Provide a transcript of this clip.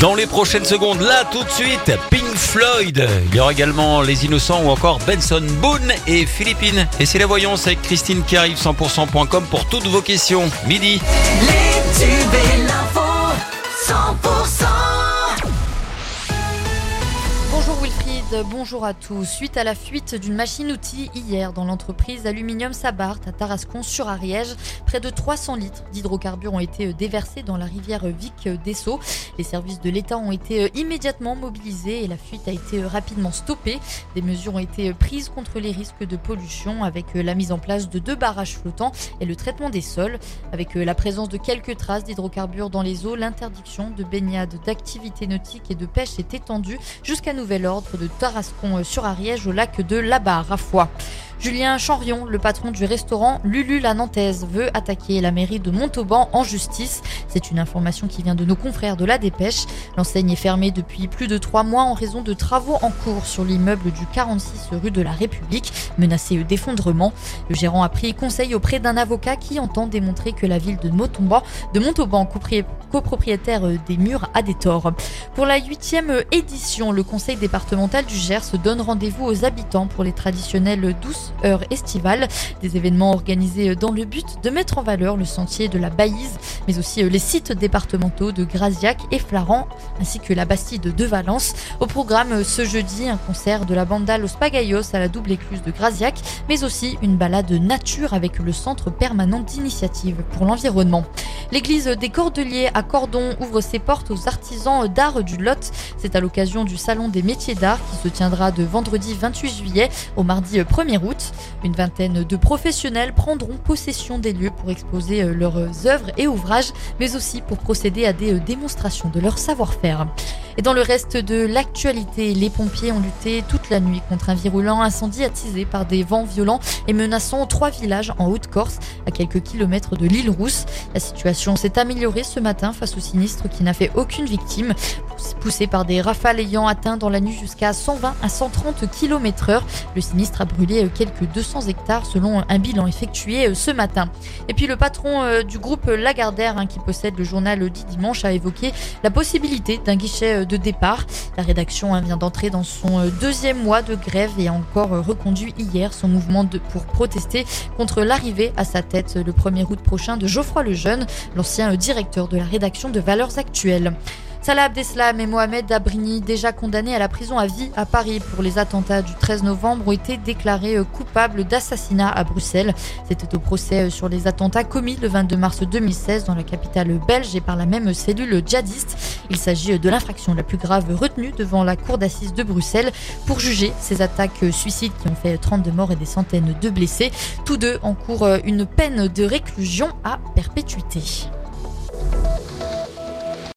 Dans les prochaines secondes, là tout de suite, Pink Floyd. Il y aura également Les Innocents ou encore Benson Boone et Philippines. Et c'est la voyance avec Christine qui arrive 100%.com pour toutes vos questions. Midi. Les tubes et l'info 100% Bonjour à tous. Suite à la fuite d'une machine-outil hier dans l'entreprise Aluminium Sabart à Tarascon sur Ariège, près de 300 litres d'hydrocarbures ont été déversés dans la rivière Vic d'Esso. Les services de l'État ont été immédiatement mobilisés et la fuite a été rapidement stoppée. Des mesures ont été prises contre les risques de pollution avec la mise en place de deux barrages flottants et le traitement des sols. Avec la présence de quelques traces d'hydrocarbures dans les eaux, l'interdiction de baignade, d'activités nautiques et de pêche est étendue jusqu'à nouvel ordre de Tarascon sur Ariège au lac de Labar à Foix. Julien Chanrion, le patron du restaurant Lulu la Nantaise, veut attaquer la mairie de Montauban en justice. C'est une information qui vient de nos confrères de la Dépêche. L'enseigne est fermée depuis plus de trois mois en raison de travaux en cours sur l'immeuble du 46 rue de la République, menacé d'effondrement. Le gérant a pris conseil auprès d'un avocat qui entend démontrer que la ville de Montauban, de Montauban copropriétaire des murs, a des torts. Pour la huitième édition, le conseil départemental du Gers donne rendez-vous aux habitants pour les traditionnelles douces heure estivale. Des événements organisés dans le but de mettre en valeur le sentier de la Baïse, mais aussi les sites départementaux de Graziac et Flaran, ainsi que la Bastide de Valence. Au programme ce jeudi, un concert de la banda Los Pagayos à la double écluse de Graziac, mais aussi une balade nature avec le Centre permanent d'initiative pour l'environnement. L'église des Cordeliers à Cordon ouvre ses portes aux artisans d'art du Lot. C'est à l'occasion du Salon des métiers d'art qui se tiendra de vendredi 28 juillet au mardi 1er août. Une vingtaine de professionnels prendront possession des lieux pour exposer leurs œuvres et ouvrages, mais aussi pour procéder à des démonstrations de leur savoir-faire. Et dans le reste de l'actualité, les pompiers ont lutté toute la nuit contre un virulent incendie attisé par des vents violents et menaçant trois villages en Haute-Corse, à quelques kilomètres de l'île Rousse. La situation s'est améliorée ce matin face au sinistre qui n'a fait aucune victime. Poussé par des rafales ayant atteint dans la nuit jusqu'à 120 à 130 km heure, le sinistre a brûlé quelques 200 hectares selon un bilan effectué ce matin. Et puis le patron du groupe Lagardère, hein, qui possède le journal dit dimanche, a évoqué la possibilité d'un guichet de départ. La rédaction hein, vient d'entrer dans son deuxième mois de grève et a encore reconduit hier son mouvement pour protester contre l'arrivée à sa tête le 1er août prochain de Geoffroy Lejeune, l'ancien directeur de la rédaction de Valeurs Actuelles. Salah Abdeslam et Mohamed Abrini, déjà condamnés à la prison à vie à Paris pour les attentats du 13 novembre, ont été déclarés coupables d'assassinat à Bruxelles. C'était au procès sur les attentats commis le 22 mars 2016 dans la capitale belge et par la même cellule djihadiste. Il s'agit de l'infraction la plus grave retenue devant la cour d'assises de Bruxelles pour juger ces attaques suicides qui ont fait 32 morts et des centaines de blessés. Tous deux encourent une peine de réclusion à perpétuité.